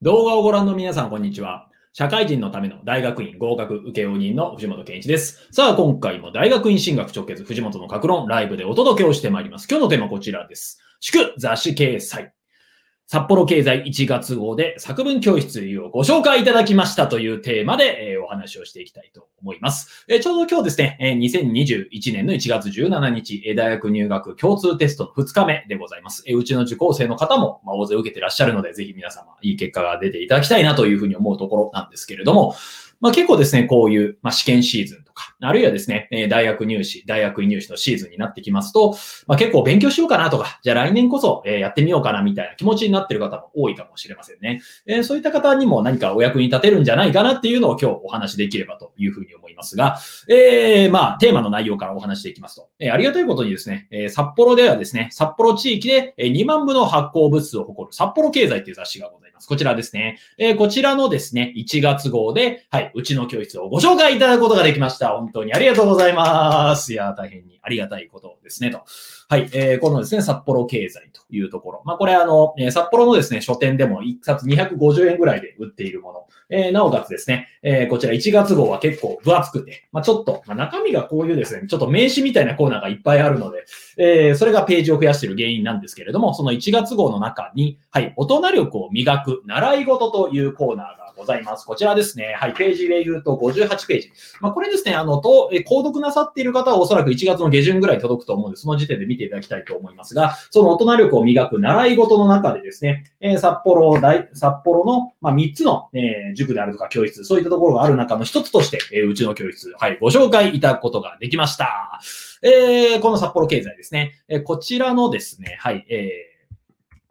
動画をご覧の皆さん、こんにちは。社会人のための大学院合格請負人の藤本健一です。さあ、今回も大学院進学直結藤本の格論ライブでお届けをしてまいります。今日のテーマはこちらです。祝雑誌掲載。札幌経済1月号で作文教室をご紹介いただきましたというテーマで、お話をしていきたいと思います。ちょうど今日ですね、え2021年の1月17日、大学入学共通テストの2日目でございます。うちの受講生の方も、大勢受けてらっしゃるので、ぜひ皆様いい結果が出ていただきたいなというふうに思うところなんですけれども、まあ、結構ですね、こういう、試験シーズンか、あるいはですね、大学入試、大学院入試のシーズンになってきますと、まあ、結構勉強しようかなとか、じゃあ来年こそ、やってみようかなみたいな気持ちになってる方も多いかもしれませんね。えそういった方にも何かお役に立てるんじゃないかなっていうのを今日お話しできればというふうに思いますが、えーまあ、テーマの内容からお話していきますと、えありがたいことにですね、え札幌ではですね、札幌地域で2万部の発行部数を誇る札幌経済という雑誌がございます。こちらですね。えこちらのですね、1月号で、はい、うちの教室をご紹介いただくことができました。本当にありがとうございます。いや、大変にありがたいことですね、と。はい、えーこのですね、札幌経済というところ。まあ、これあの、え札幌のですね、書店でも1冊250円ぐらいで売っているもの。えーなおかつですね、えーこちら1月号は結構分厚くて、まあ、ちょっと、まあ、中身がこういうですね、ちょっと名刺みたいなコーナーがいっぱいあるので、えーそれがページを増やしている原因なんですけれども、その1月号の中に、はい、大人力を磨く習い事というコーナーがございます。こちらですね、はい、ページで言うと58ページ。まあ、これですね、あの、と、え購読なさっている方はおそらく1月の下旬ぐらい届くと思うので、その時点で見ていただきたいと思いますが、その大人力を磨く習い事の中でですね、えー札幌大、札幌の、まあ、3つの、えー塾であるとか教室、そういったところがある中の一つとして、えーうちの教室、はい、ご紹介いただくことができました。えーこの札幌経済ですね、えーこちらのですね、はい、えー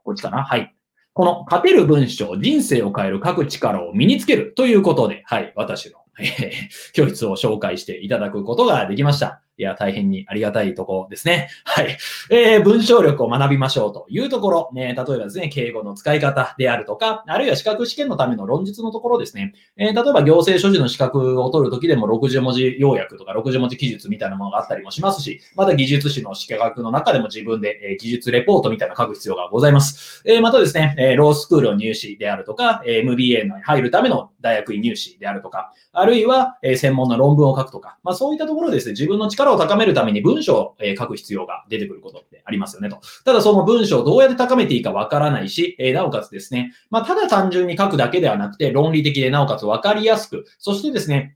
こっちかな？はい。この勝てる文章、人生を変える書く力を身につけるということで、はい、私の、えー教室を紹介していただくことができました。いや、大変にありがたいとこですね。はい。えー文章力を学びましょうというところ、ね、例えばですね、敬語の使い方であるとか、あるいは資格試験のための論述のところですね。えー例えば行政書士の資格を取るときでも60文字要約とか60文字記述みたいなものがあったりもしますし、また技術士の資格の中でも自分で、えー技術レポートみたいな書く必要がございます。えーまたですね、えーロースクールの入試であるとか、え MBA に入るための大学院入試であるとか、あるいは、えー専門の論文を書くとか、まあそういったところでですね、自分の力を高めるために文章をえー書く必要が出てくることってありますよねと。ただその文章をどうやって高めていいかわからないし、えなおかつですね、まあただ単純に書くだけではなくて、論理的でなおかつわかりやすく、そしてですね、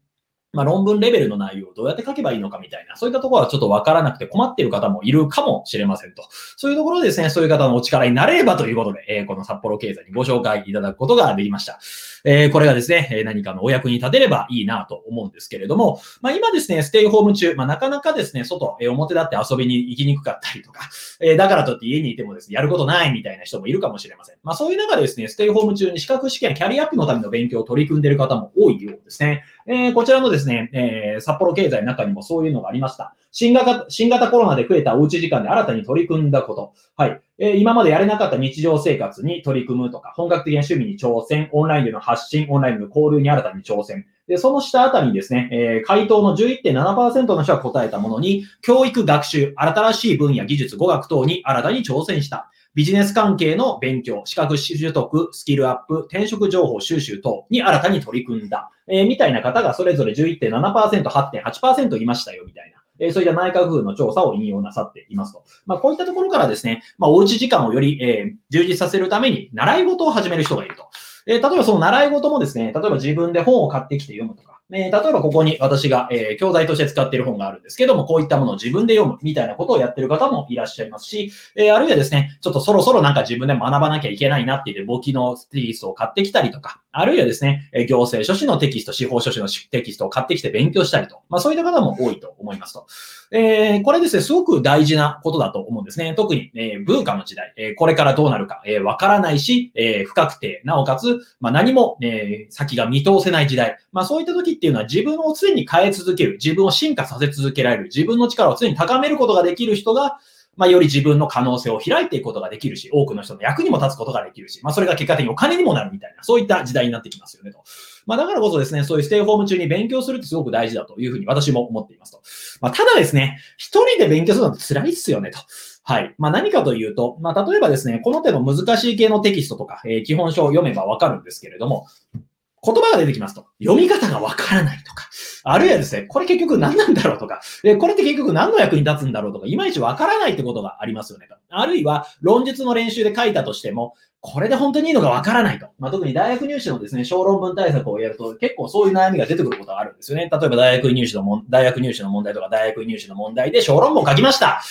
まあ、論文レベルの内容をどうやって書けばいいのかみたいな、そういったところはちょっとわからなくて困っている方もいるかもしれませんと。そういうところでですね、そういう方のお力になれればということで、えーこの札幌経済にご紹介いただくことができました。えーこれがですね、何かのお役に立てればいいなと思うんですけれども、まあ、今ですね、ステイホーム中、まあ、なかなかですね、外、え表立って遊びに行きにくかったりとか、えだからといって家にいてもですね、やることないみたいな人もいるかもしれません。まあ、そういう中でですね、ステイホーム中に資格試験、キャリアアップのための勉強を取り組んでいる方も多いようですね。えこちらのですね、ですねえー札幌経済の中にもそういうのがありました。新型、新型コロナで増えたおうち時間で新たに取り組んだこと。はい。えー今までやれなかった日常生活に取り組むとか、本格的な趣味に挑戦、オンラインでの発信、オンラインでの交流に新たに挑戦。で、その下あたりにですね、えー回答の11.7%の人が答えたものに、教育学習、新しい分野、技術、語学等に新たに挑戦した。ビジネス関係の勉強、資格取得、スキルアップ、転職情報収集等に新たに取り組んだ。えーみたいな方がそれぞれ11.7%、8.8%いましたよ、みたいな。えーそういった内閣府の調査を引用なさっていますと。まあ、こういったところからですね、まあ、おうち時間をより、えー充実させるために、習い事を始める人がいると。えー例えばその習い事もですね、例えば自分で本を買ってきて読むとか、えー例えばここに私が、えー教材として使っている本があるんですけども、こういったものを自分で読むみたいなことをやってる方もいらっしゃいますし、えーあるいはですね、ちょっとそろそろなんか自分で学ばなきゃいけないなって言って簿記のテキストを買ってきたりとか、あるいはですね、行政書士のテキスト、司法書士のテキストを買ってきて勉強したりと、まあそういった方も多いと思いますと。えーこれですね、すごく大事なことだと思うんですね。特に、えー、文化の時代、えーこれからどうなるか、えーわからないし、えー不確定、なおかつ、まあ、何も、えー先が見通せない時代。まあ、そういった時っていうのは自分を常に変え続ける、自分を進化させ続けられる、自分の力を常に高めることができる人が、まあ、より自分の可能性を開いていくことができるし、多くの人の役にも立つことができるし、まあ、それが結果的にお金にもなるみたいな、そういった時代になってきますよねと。まあ、だからこそですね、そういうステイホーム中に勉強するってすごく大事だというふうに私も思っていますと。まあ、ただですね、一人で勉強するのって辛いっすよねと。はい。まあ、何かというと、まあ、例えばですね、この手の難しい系のテキストとか、えー、基本書を読めばわかるんですけれども、言葉が出てきますと、読み方がわからないとか、あるいはですね、これ結局何なんだろうとか、でこれって結局何の役に立つんだろうとか、いまいちわからないってことがありますよね。あるいは、論述の練習で書いたとしても、これで本当にいいのかわからないと。まあ、特に大学入試のですね、小論文対策をやると結構そういう悩みが出てくることがあるんですよね。例えば大学入試のも大学入試の問題とか大学入試の問題で小論文を書きました。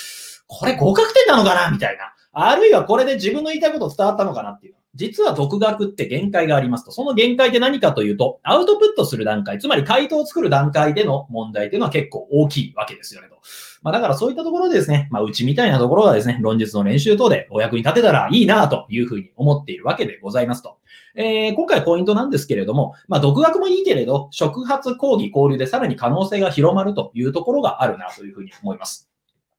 これ合格点なのかなみたいな。あるいはこれで自分の言いたいこと伝わったのかなっていう。実は独学って限界がありますと。その限界って何かというと、アウトプットする段階、つまり回答を作る段階での問題っていうのは結構大きいわけですよねと。まあだからそういったところでですね、まあうちみたいなところがですね、論述の練習等でお役に立てたらいいなというふうに思っているわけでございますと。えー、今回ポイントなんですけれども、まあ独学もいいけれど、触発講義交流でさらに可能性が広まるというところがあるなというふうに思います。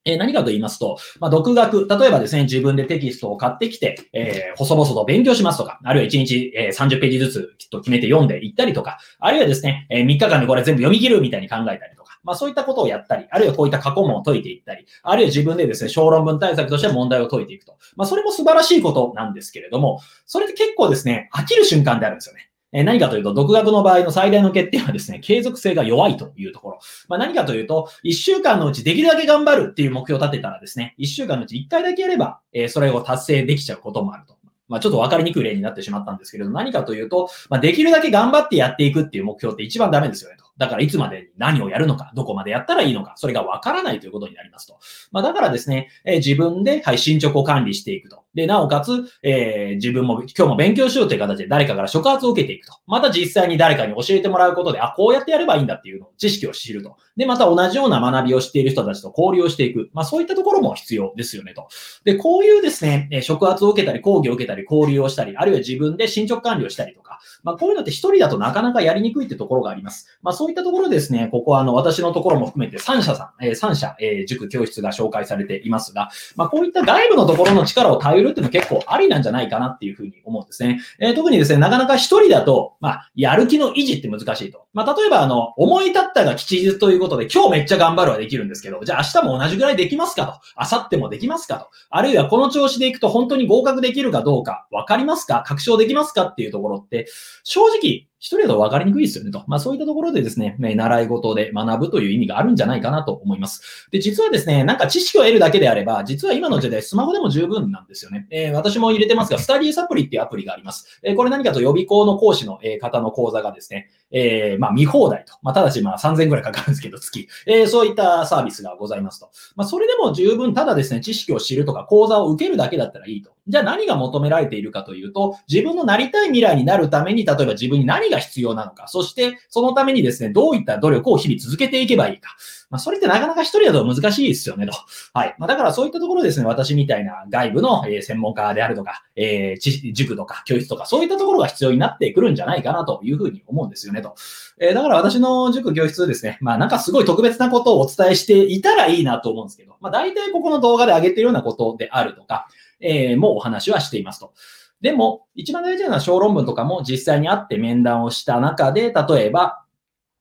え何かと言いますと、まあ、独学、例えばですね、自分でテキストを買ってきて、えー、細々と勉強しますとか、あるいは1日、えー、30ページずつきっと決めて読んでいったりとか、あるいはですね、えー、3日間でこれ全部読み切るみたいに考えたりとか、まあそういったことをやったり、あるいはこういった過去問を解いていったり、あるいは自分でですね、小論文対策として問題を解いていくと。まあそれも素晴らしいことなんですけれども、それって結構ですね、飽きる瞬間であるんですよね。え何かというと、独学の場合の最大の欠点はですね、継続性が弱いというところ。まあ、何かというと、1週間のうちできるだけ頑張るっていう目標を立てたらですね、1週間のうち1回だけやれば、えそれを達成できちゃうこともあると。まあ、ちょっと分かりにくい例になってしまったんですけれど、何かというと、まあ、できるだけ頑張ってやっていくっていう目標って一番ダメですよねと。だからいつまでに何をやるのか、どこまでやったらいいのか、それが分からないということになりますと。まあ、だからですね、え、自分で、はい、進捗を管理していくと。で、なおかつ、えー、自分も今日も勉強しようという形で誰かから触発を受けていくと。また実際に誰かに教えてもらうことで、あ、こうやってやればいいんだっていうのを知識を知ると。で、また同じような学びをしている人たちと交流をしていく。まあそういったところも必要ですよねと。で、こういうですね、触発を受けたり、講義を受けたり、交流をしたり、あるいは自分で進捗管理をしたりとか、まあこういうのって一人だとなかなかやりにくいってところがあります。まあそういったところですね、ここはあの私のところも含めて3社さん、えー、3社、え、塾教室が紹介されていますが、まあこういった外部のところの力を頼るっていうのは結構ありなんじゃないかなっていうふうに思うんですね。えー、特にですね、なかなか一人だと、まあやる気の維持って難しいと。まあ例えばあの、思い立ったが吉日ということで今日めっちゃ頑張るはできるんですけど、じゃあ明日も同じぐらいできますかと。明後日もできますかと。あるいはこの調子でいくと本当に合格できるかどうかわかりますか？確証できますか？っていうところって、正直一人だと分かりにくいですよねと。まあそういったところでですね、習い事で学ぶという意味があるんじゃないかなと思います。で、実はですね、なんか知識を得るだけであれば、実は今の時代スマホでも十分なんですよね。えー、私も入れてますが、スタディサプリっていうアプリがあります。えー、これ何かと予備校の講師の方の講座がですね、えー、まあ見放題と。まあただしまあ3000ぐらいかかるんですけど、月。えー、そういったサービスがございますと。まあそれでも十分ただですね、知識を知るとか講座を受けるだけだったらいいと。じゃあ何が求められているかというと、自分のなりたい未来になるために、例えば自分に何が必要なのか、そして、そのためにですね、どういった努力を日々続けていけばいいか。まあ、それってなかなか一人だと難しいですよね、と。はい。まあ、だからそういったところですね、私みたいな外部の、え専門家であるとか、えー、塾とか教室とか、そういったところが必要になってくるんじゃないかなというふうに思うんですよね、と。えー、だから私の塾教室ですね、まあ、なんかすごい特別なことをお伝えしていたらいいなと思うんですけど、まあ、大体ここの動画で上げてるようなことであるとか、えー、もうお話はしていますと。でも、一番大事なのは小論文とかも実際にあって面談をした中で、例えば、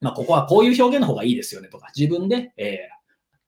まあ、ここはこういう表現の方がいいですよねとか、自分で、えー、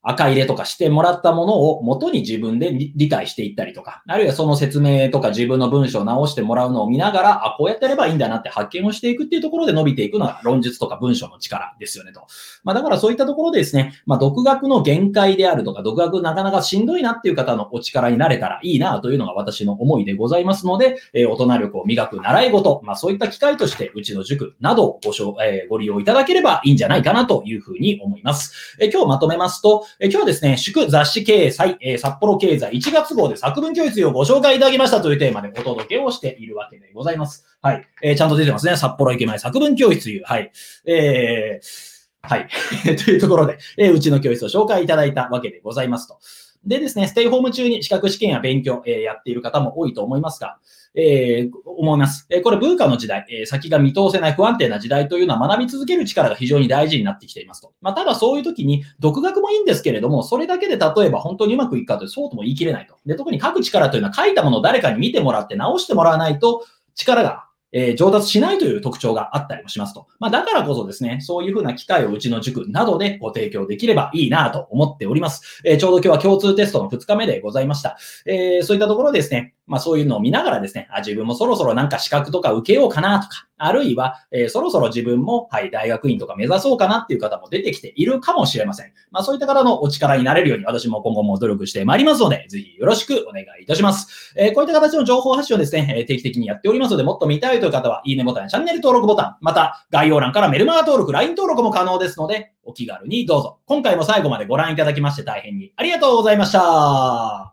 赤入れとかしてもらったものを元に自分で理解していったりとか、あるいはその説明とか自分の文章を直してもらうのを見ながら、あ、こうやってやればいいんだなって発見をしていくっていうところで伸びていくのが論述とか文章の力ですよねと。まあだからそういったところでですね、まあ独学の限界であるとか、独学なかなかしんどいなっていう方のお力になれたらいいなというのが私の思いでございますので、えー、大人力を磨く習い事、まあそういった機会としてうちの塾などをご,、えー、ご利用いただければいいんじゃないかなというふうに思います。えー、今日まとめますと、え、今日はですね、祝雑誌掲載、え、札幌経済1月号で作文教室をご紹介いただきましたというテーマでお届けをしているわけでございます。はい。え、ちゃんと出てますね。札幌駅前作文教室という。はい。えー、はい。というところで、え、うちの教室を紹介いただいたわけでございますと。でですね、ステイホーム中に資格試験や勉強、え、やっている方も多いと思いますが、えー、思います。え、これ文化の時代、え、先が見通せない不安定な時代というのは学び続ける力が非常に大事になってきていますと。まあ、ただそういう時に独学もいいんですけれども、それだけで例えば本当にうまくいくかというそうとも言い切れないと。で、特に書く力というのは書いたものを誰かに見てもらって直してもらわないと力がえー、上達しないという特徴があったりもしますと。まあ、だからこそですね、そういうふうな機会をうちの塾などでご提供できればいいなと思っております。えー、ちょうど今日は共通テストの2日目でございました。えー、そういったところですね、まあそういうのを見ながらですね、あ、自分もそろそろなんか資格とか受けようかなとか、あるいは、えー、そろそろ自分も、はい、大学院とか目指そうかなっていう方も出てきているかもしれません。まあそういった方のお力になれるように私も今後も努力してまいりますので、ぜひよろしくお願いいたします。えー、こういった形の情報発信をですね、え定期的にやっておりますので、もっと見たいという方は、いいねボタン、チャンネル登録ボタン、また概要欄からメルマガ登録、LINE 登録も可能ですので、お気軽にどうぞ。今回も最後までご覧いただきまして大変にありがとうございました。